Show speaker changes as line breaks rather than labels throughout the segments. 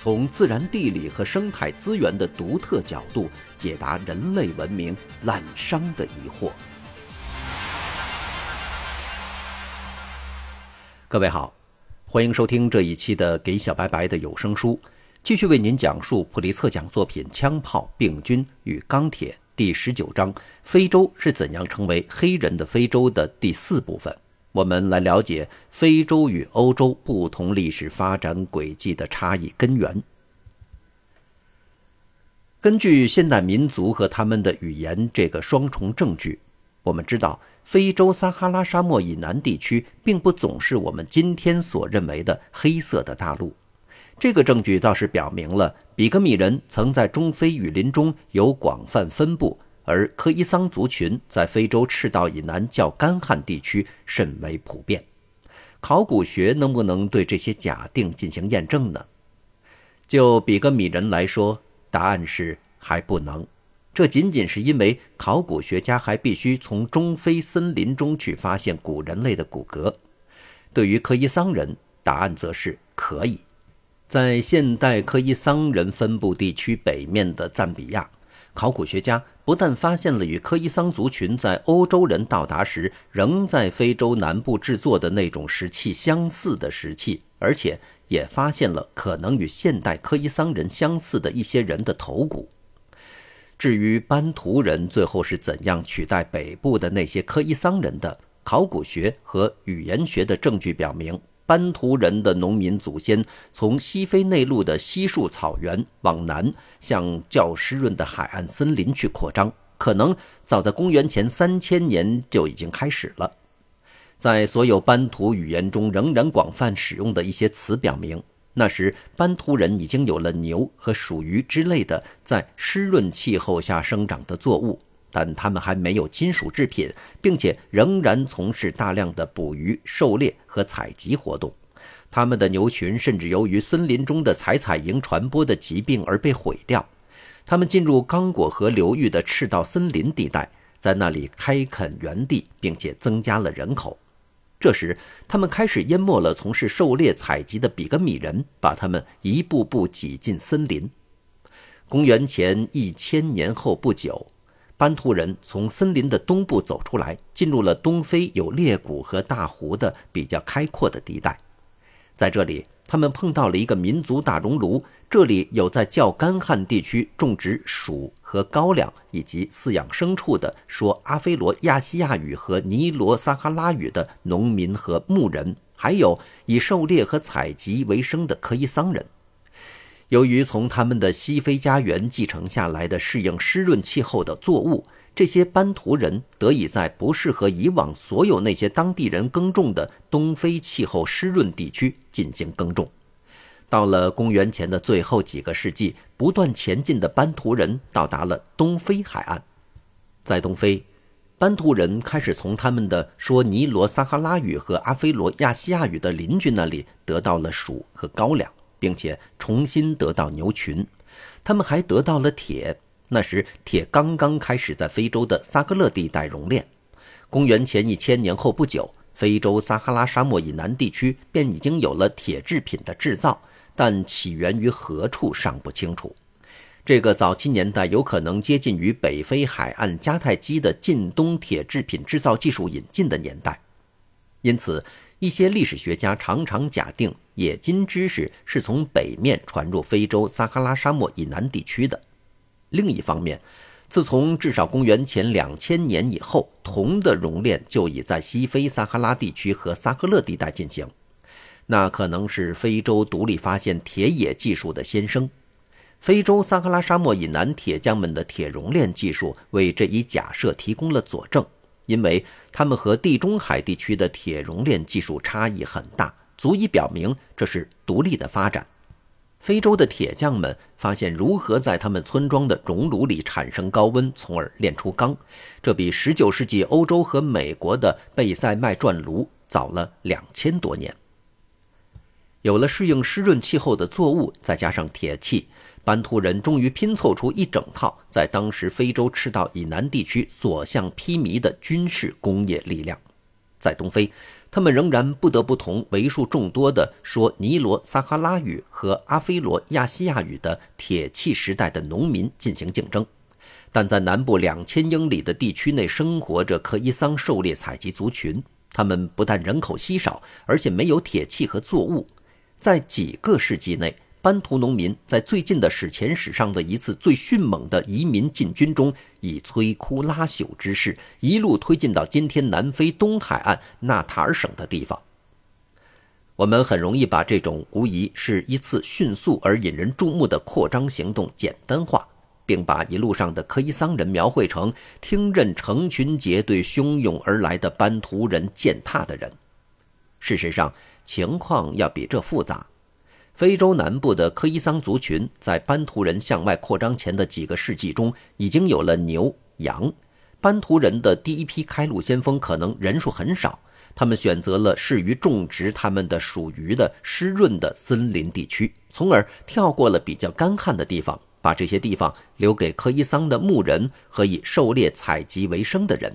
从自然地理和生态资源的独特角度解答人类文明滥觞的疑惑。各位好，欢迎收听这一期的《给小白白的有声书》，继续为您讲述普利策奖作品《枪炮、病菌与钢铁》第十九章“非洲是怎样成为黑人的非洲”的第四部分。我们来了解非洲与欧洲不同历史发展轨迹的差异根源。根据现代民族和他们的语言这个双重证据，我们知道非洲撒哈拉沙漠以南地区并不总是我们今天所认为的黑色的大陆。这个证据倒是表明了比格米人曾在中非雨林中有广泛分布。而科伊桑族群在非洲赤道以南较干旱地区甚为普遍。考古学能不能对这些假定进行验证呢？就比格米人来说，答案是还不能。这仅仅是因为考古学家还必须从中非森林中去发现古人类的骨骼。对于科伊桑人，答案则是可以。在现代科伊桑人分布地区北面的赞比亚。考古学家不但发现了与科伊桑族群在欧洲人到达时仍在非洲南部制作的那种石器相似的石器，而且也发现了可能与现代科伊桑人相似的一些人的头骨。至于班图人最后是怎样取代北部的那些科伊桑人的，考古学和语言学的证据表明。班图人的农民祖先从西非内陆的稀树草原往南向较湿润的海岸森林去扩张，可能早在公元前三千年就已经开始了。在所有班图语言中仍然广泛使用的一些词表明，那时班图人已经有了牛和鼠鱼之类的在湿润气候下生长的作物。但他们还没有金属制品，并且仍然从事大量的捕鱼、狩猎和采集活动。他们的牛群甚至由于森林中的采采蝇传播的疾病而被毁掉。他们进入刚果河流域的赤道森林地带，在那里开垦园地，并且增加了人口。这时，他们开始淹没了从事狩猎采集的比格米人，把他们一步步挤进森林。公元前一千年后不久。班图人从森林的东部走出来，进入了东非有裂谷和大湖的比较开阔的地带。在这里，他们碰到了一个民族大熔炉。这里有在较干旱地区种植薯和高粱以及饲养牲畜的说阿非罗亚西亚语和尼罗撒哈拉语的农民和牧人，还有以狩猎和采集为生的科伊桑人。由于从他们的西非家园继承下来的适应湿润气候的作物，这些班图人得以在不适合以往所有那些当地人耕种的东非气候湿润地区进行耕种。到了公元前的最后几个世纪，不断前进的班图人到达了东非海岸。在东非，班图人开始从他们的说尼罗撒哈拉语和阿非罗亚细亚语的邻居那里得到了薯和高粱。并且重新得到牛群，他们还得到了铁。那时铁刚刚开始在非洲的萨格勒地带熔炼。公元前一千年后不久，非洲撒哈拉沙漠以南地区便已经有了铁制品的制造，但起源于何处尚不清楚。这个早期年代有可能接近于北非海岸迦太基的近东铁制品制造技术引进的年代，因此。一些历史学家常常假定冶金知识是从北面传入非洲撒哈拉沙漠以南地区的。另一方面，自从至少公元前两千年以后，铜的熔炼就已在西非撒哈拉地区和撒赫勒地带进行，那可能是非洲独立发现铁冶技术的先声。非洲撒哈拉沙漠以南铁匠们的铁熔炼技术为这一假设提供了佐证。因为他们和地中海地区的铁熔炼技术差异很大，足以表明这是独立的发展。非洲的铁匠们发现如何在他们村庄的熔炉里产生高温，从而炼出钢。这比19世纪欧洲和美国的贝塞麦转炉早了两千多年。有了适应湿润气候的作物，再加上铁器，班图人终于拼凑出一整套在当时非洲赤道以南地区所向披靡的军事工业力量。在东非。他们仍然不得不同为数众多的说尼罗撒哈拉语和阿非罗亚西亚语的铁器时代的农民进行竞争，但在南部两千英里的地区内生活着科伊桑狩猎采集族群，他们不但人口稀少，而且没有铁器和作物，在几个世纪内。班图农民在最近的史前史上的一次最迅猛的移民进军中，以摧枯拉朽之势一路推进到今天南非东海岸纳塔尔省的地方。我们很容易把这种无疑是一次迅速而引人注目的扩张行动简单化，并把一路上的科伊桑人描绘成听任成群结队汹涌而来的班图人践踏的人。事实上，情况要比这复杂。非洲南部的科伊桑族群在班图人向外扩张前的几个世纪中，已经有了牛羊。班图人的第一批开路先锋可能人数很少，他们选择了适于种植他们的属于的湿润的森林地区，从而跳过了比较干旱的地方，把这些地方留给科伊桑的牧人和以狩猎采集为生的人。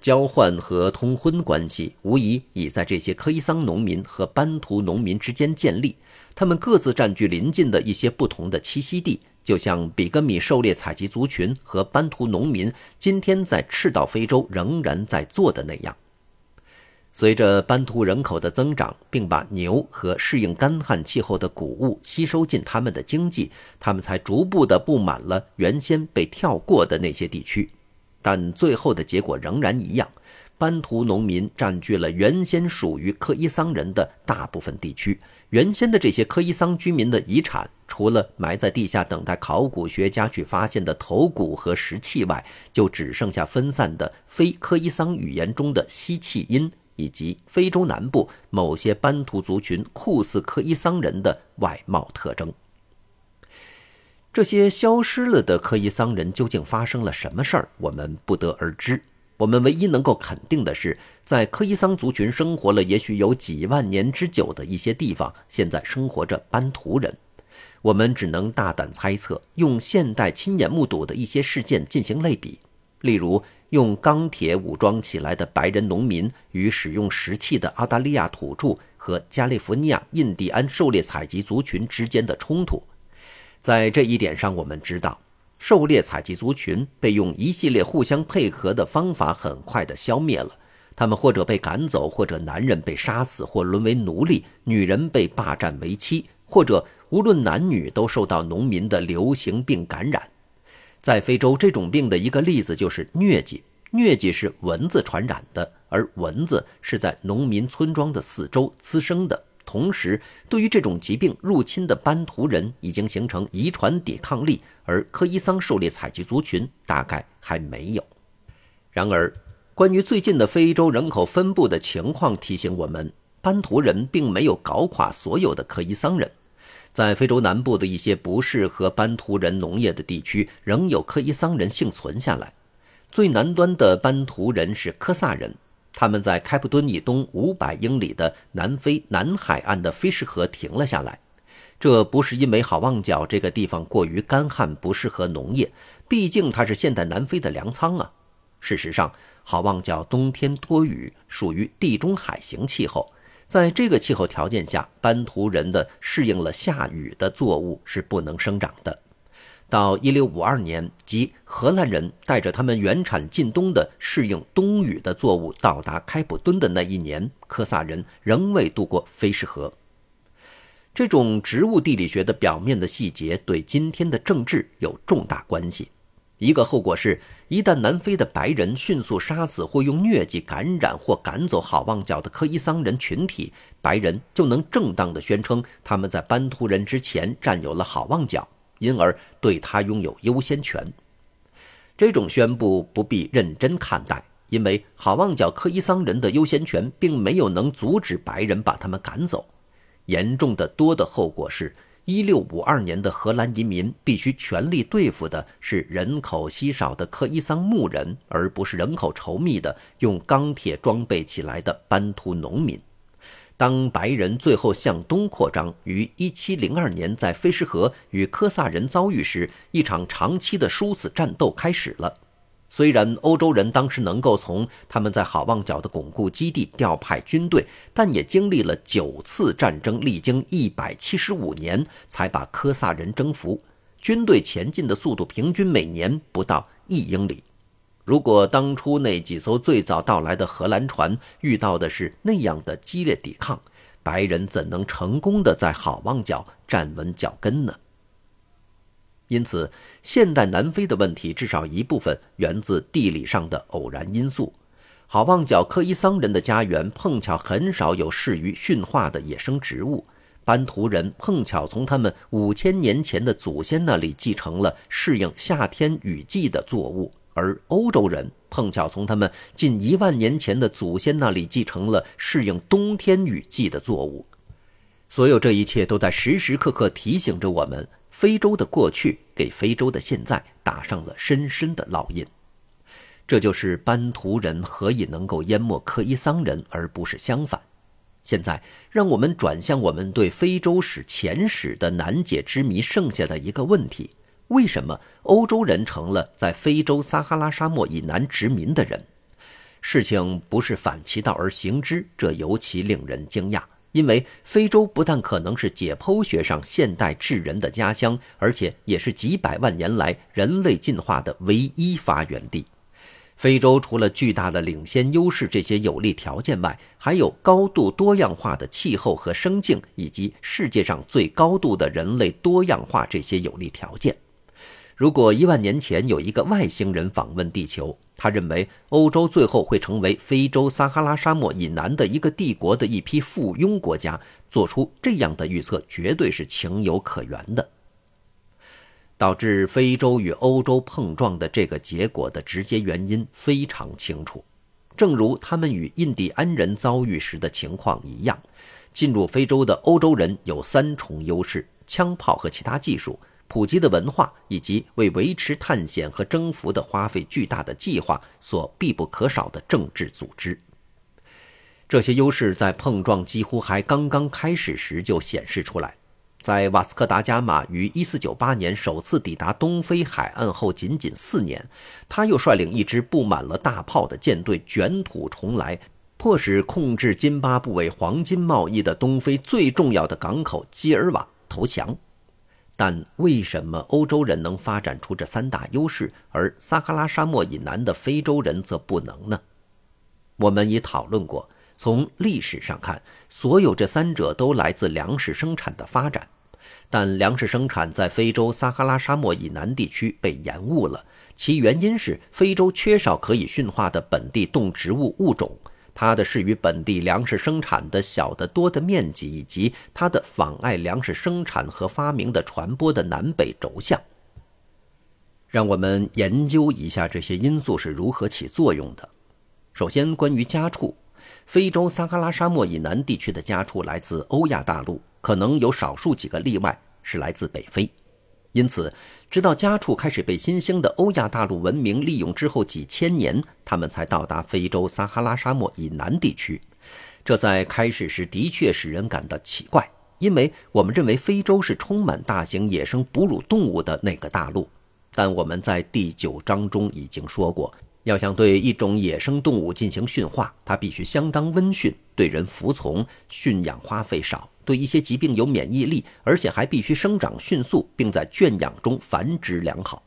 交换和通婚关系无疑已在这些科伊桑农民和班图农民之间建立。他们各自占据邻近的一些不同的栖息地，就像比格米狩猎采集族群和班图农民今天在赤道非洲仍然在做的那样。随着班图人口的增长，并把牛和适应干旱气候的谷物吸收进他们的经济，他们才逐步地布满了原先被跳过的那些地区。但最后的结果仍然一样。班图农民占据了原先属于科伊桑人的大部分地区。原先的这些科伊桑居民的遗产，除了埋在地下等待考古学家去发现的头骨和石器外，就只剩下分散的非科伊桑语言中的吸气音，以及非洲南部某些班图族群酷似科伊桑人的外貌特征。这些消失了的科伊桑人究竟发生了什么事儿，我们不得而知。我们唯一能够肯定的是，在科伊桑族群生活了也许有几万年之久的一些地方，现在生活着班图人。我们只能大胆猜测，用现代亲眼目睹的一些事件进行类比，例如用钢铁武装起来的白人农民与使用石器的澳大利亚土著和加利福尼亚印第安狩猎采集族群之间的冲突。在这一点上，我们知道。狩猎采集族群被用一系列互相配合的方法很快地消灭了，他们或者被赶走，或者男人被杀死或沦为奴隶，女人被霸占为妻，或者无论男女都受到农民的流行病感染。在非洲，这种病的一个例子就是疟疾。疟疾是蚊子传染的，而蚊子是在农民村庄的四周滋生的。同时，对于这种疾病入侵的班图人已经形成遗传抵抗力，而科伊桑狩猎采集族群大概还没有。然而，关于最近的非洲人口分布的情况提醒我们，班图人并没有搞垮所有的科伊桑人。在非洲南部的一些不适合班图人农业的地区，仍有科伊桑人幸存下来。最南端的班图人是科萨人。他们在开普敦以东五百英里的南非南海岸的菲士河停了下来，这不是因为好望角这个地方过于干旱不适合农业，毕竟它是现代南非的粮仓啊。事实上，好望角冬天多雨，属于地中海型气候，在这个气候条件下，班图人的适应了下雨的作物是不能生长的。到一六五二年，即荷兰人带着他们原产近东的适应冬雨的作物到达开普敦的那一年，科萨人仍未渡过菲士河。这种植物地理学的表面的细节对今天的政治有重大关系。一个后果是，一旦南非的白人迅速杀死或用疟疾感染或赶走好望角的科伊桑人群体，白人就能正当的宣称他们在班图人之前占有了好望角。因而对他拥有优先权。这种宣布不必认真看待，因为好望角科伊桑人的优先权并没有能阻止白人把他们赶走。严重的多的后果是，1652年的荷兰移民必须全力对付的是人口稀少的克伊桑牧人，而不是人口稠密的用钢铁装备起来的班图农民。当白人最后向东扩张，于1702年在菲什河与科萨人遭遇时，一场长期的殊死战斗开始了。虽然欧洲人当时能够从他们在好望角的巩固基地调派军队，但也经历了九次战争，历经一百七十五年才把科萨人征服。军队前进的速度平均每年不到一英里。如果当初那几艘最早到来的荷兰船遇到的是那样的激烈抵抗，白人怎能成功的在好望角站稳脚跟呢？因此，现代南非的问题至少一部分源自地理上的偶然因素。好望角科伊桑人的家园碰巧很少有适于驯化的野生植物，班图人碰巧从他们五千年前的祖先那里继承了适应夏天雨季的作物，而欧洲人碰巧从他们近一万年前的祖先那里继承了适应冬天雨季的作物。所有这一切都在时时刻刻提醒着我们。非洲的过去给非洲的现在打上了深深的烙印，这就是班图人何以能够淹没克伊桑人，而不是相反。现在，让我们转向我们对非洲史前史的难解之谜，剩下的一个问题：为什么欧洲人成了在非洲撒哈拉沙漠以南殖民的人？事情不是反其道而行之，这尤其令人惊讶。因为非洲不但可能是解剖学上现代智人的家乡，而且也是几百万年来人类进化的唯一发源地。非洲除了巨大的领先优势这些有利条件外，还有高度多样化的气候和生境，以及世界上最高度的人类多样化这些有利条件。如果一万年前有一个外星人访问地球，他认为欧洲最后会成为非洲撒哈拉沙漠以南的一个帝国的一批附庸国家，做出这样的预测绝对是情有可原的。导致非洲与欧洲碰撞的这个结果的直接原因非常清楚，正如他们与印第安人遭遇时的情况一样，进入非洲的欧洲人有三重优势：枪炮和其他技术。普及的文化，以及为维持探险和征服的花费巨大的计划所必不可少的政治组织，这些优势在碰撞几乎还刚刚开始时就显示出来。在瓦斯科达伽马于1498年首次抵达东非海岸后，仅仅四年，他又率领一支布满了大炮的舰队卷土重来，迫使控制津巴布韦黄金贸易的东非最重要的港口基尔瓦投降。但为什么欧洲人能发展出这三大优势，而撒哈拉沙漠以南的非洲人则不能呢？我们已讨论过，从历史上看，所有这三者都来自粮食生产的发展，但粮食生产在非洲撒哈拉沙漠以南地区被延误了，其原因是非洲缺少可以驯化的本地动植物物种。它的是与本地粮食生产的小得多的面积，以及它的妨碍粮食生产和发明的传播的南北轴向。让我们研究一下这些因素是如何起作用的。首先，关于家畜，非洲撒哈拉沙漠以南地区的家畜来自欧亚大陆，可能有少数几个例外是来自北非。因此，直到家畜开始被新兴的欧亚大陆文明利用之后几千年，他们才到达非洲撒哈拉沙漠以南地区。这在开始时的确使人感到奇怪，因为我们认为非洲是充满大型野生哺乳动物的那个大陆。但我们在第九章中已经说过，要想对一种野生动物进行驯化，它必须相当温驯，对人服从，驯养花费少。对一些疾病有免疫力，而且还必须生长迅速，并在圈养中繁殖良好。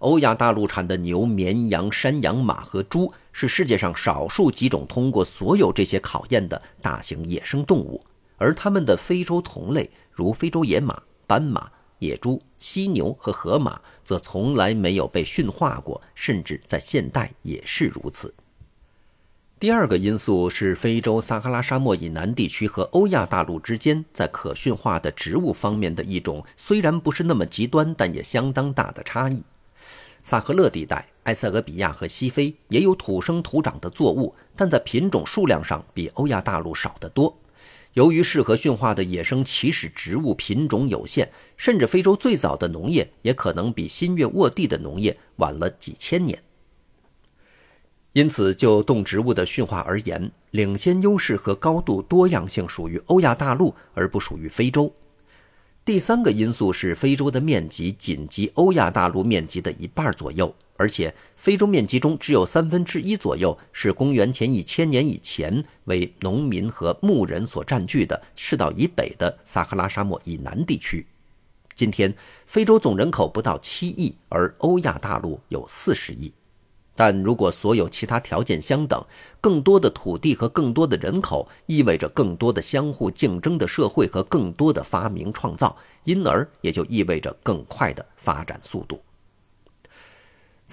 欧亚大陆产的牛、绵羊、山羊、马和猪是世界上少数几种通过所有这些考验的大型野生动物，而它们的非洲同类，如非洲野马、斑马、野猪、犀牛和河马，则从来没有被驯化过，甚至在现代也是如此。第二个因素是非洲撒哈拉沙漠以南地区和欧亚大陆之间在可驯化的植物方面的一种虽然不是那么极端，但也相当大的差异。萨赫勒地带、埃塞俄比亚和西非也有土生土长的作物，但在品种数量上比欧亚大陆少得多。由于适合驯化的野生起始植物品种有限，甚至非洲最早的农业也可能比新月沃地的农业晚了几千年。因此，就动植物的驯化而言，领先优势和高度多样性属于欧亚大陆，而不属于非洲。第三个因素是，非洲的面积仅及欧亚大陆面积的一半左右，而且非洲面积中只有三分之一左右是公元前一千年以前为农民和牧人所占据的赤道以北的撒哈拉沙漠以南地区。今天，非洲总人口不到七亿，而欧亚大陆有四十亿。但如果所有其他条件相等，更多的土地和更多的人口意味着更多的相互竞争的社会和更多的发明创造，因而也就意味着更快的发展速度。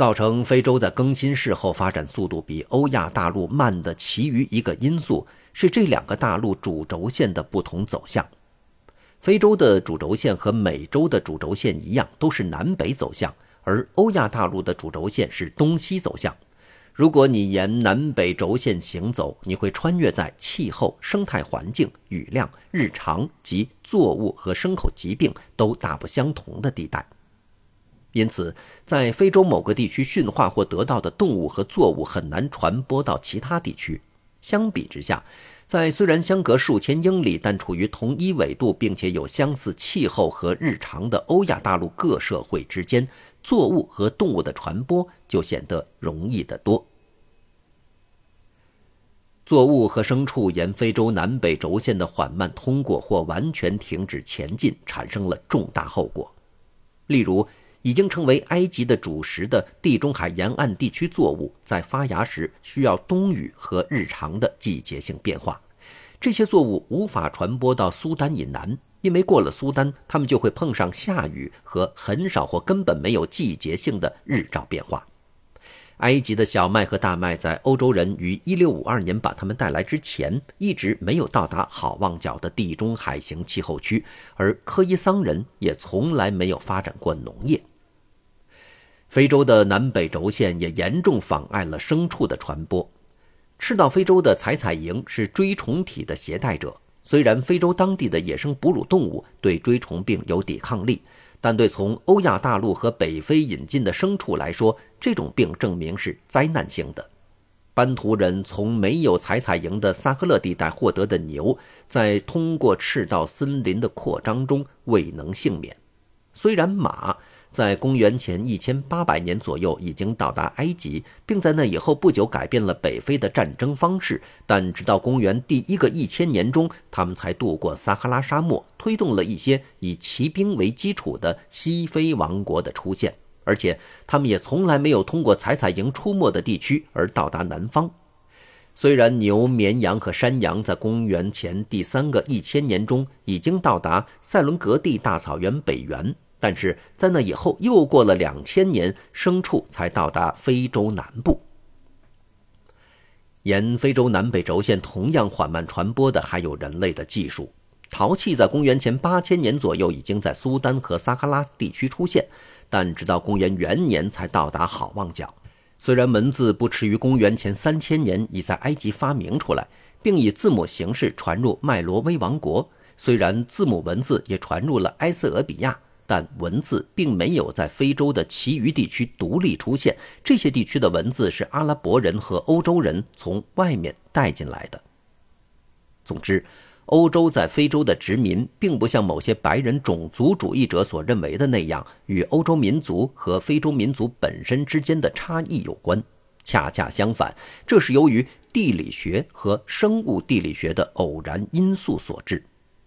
造成非洲在更新世后发展速度比欧亚大陆慢的其余一个因素是这两个大陆主轴线的不同走向。非洲的主轴线和美洲的主轴线一样，都是南北走向。而欧亚大陆的主轴线是东西走向。如果你沿南北轴线行走，你会穿越在气候、生态环境、雨量、日常及作物和牲口疾病都大不相同的地带。因此，在非洲某个地区驯化或得到的动物和作物很难传播到其他地区。相比之下，在虽然相隔数千英里，但处于同一纬度，并且有相似气候和日常的欧亚大陆各社会之间。作物和动物的传播就显得容易得多。作物和牲畜沿非洲南北轴线的缓慢通过或完全停止前进，产生了重大后果。例如，已经成为埃及的主食的地中海沿岸地区作物，在发芽时需要冬雨和日常的季节性变化，这些作物无法传播到苏丹以南。因为过了苏丹，他们就会碰上下雨和很少或根本没有季节性的日照变化。埃及的小麦和大麦在欧洲人于1652年把它们带来之前，一直没有到达好望角的地中海型气候区，而科伊桑人也从来没有发展过农业。非洲的南北轴线也严重妨碍了牲畜的传播。赤道非洲的采采蝇是锥虫体的携带者。虽然非洲当地的野生哺乳动物对锥虫病有抵抗力，但对从欧亚大陆和北非引进的牲畜来说，这种病证明是灾难性的。班图人从没有采采营的撒赫勒地带获得的牛，在通过赤道森林的扩张中未能幸免。虽然马。在公元前一千八百年左右，已经到达埃及，并在那以后不久改变了北非的战争方式。但直到公元第一个一千年中，他们才渡过撒哈拉沙漠，推动了一些以骑兵为基础的西非王国的出现。而且，他们也从来没有通过采采营出没的地区而到达南方。虽然牛、绵羊和山羊在公元前第三个一千年中已经到达塞伦格蒂大草原北缘。但是在那以后，又过了两千年，牲畜才到达非洲南部。沿非洲南北轴线同样缓慢传播的，还有人类的技术。陶器在公元前八千年左右已经在苏丹和撒哈拉地区出现，但直到公元元年才到达好望角。虽然文字不迟于公元前三千年已在埃及发明出来，并以字母形式传入麦罗威王国，虽然字母文字也传入了埃塞俄比亚。但文字并没有在非洲的其余地区独立出现，这些地区的文字是阿拉伯人和欧洲人从外面带进来的。总之，欧洲在非洲的殖民并不像某些白人种族主义者所认为的那样与欧洲民族和非洲民族本身之间的差异有关。恰恰相反，这是由于地理学和生物地理学的偶然因素所致。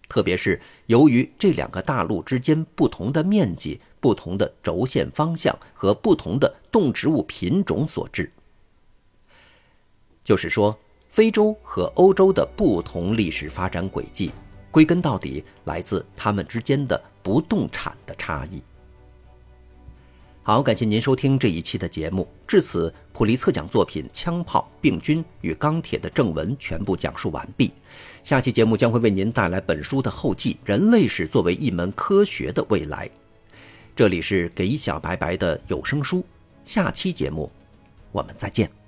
特别是由于这两个大陆之间不同的面积、不同的轴线方向和不同的动植物品种所致，就是说，非洲和欧洲的不同历史发展轨迹，归根到底来自它们之间的不动产的差异。好，感谢您收听这一期的节目。至此，普利策奖作品《枪炮、病菌与钢铁》的正文全部讲述完毕。下期节目将会为您带来本书的后记——人类史作为一门科学的未来。这里是给小白白的有声书。下期节目，我们再见。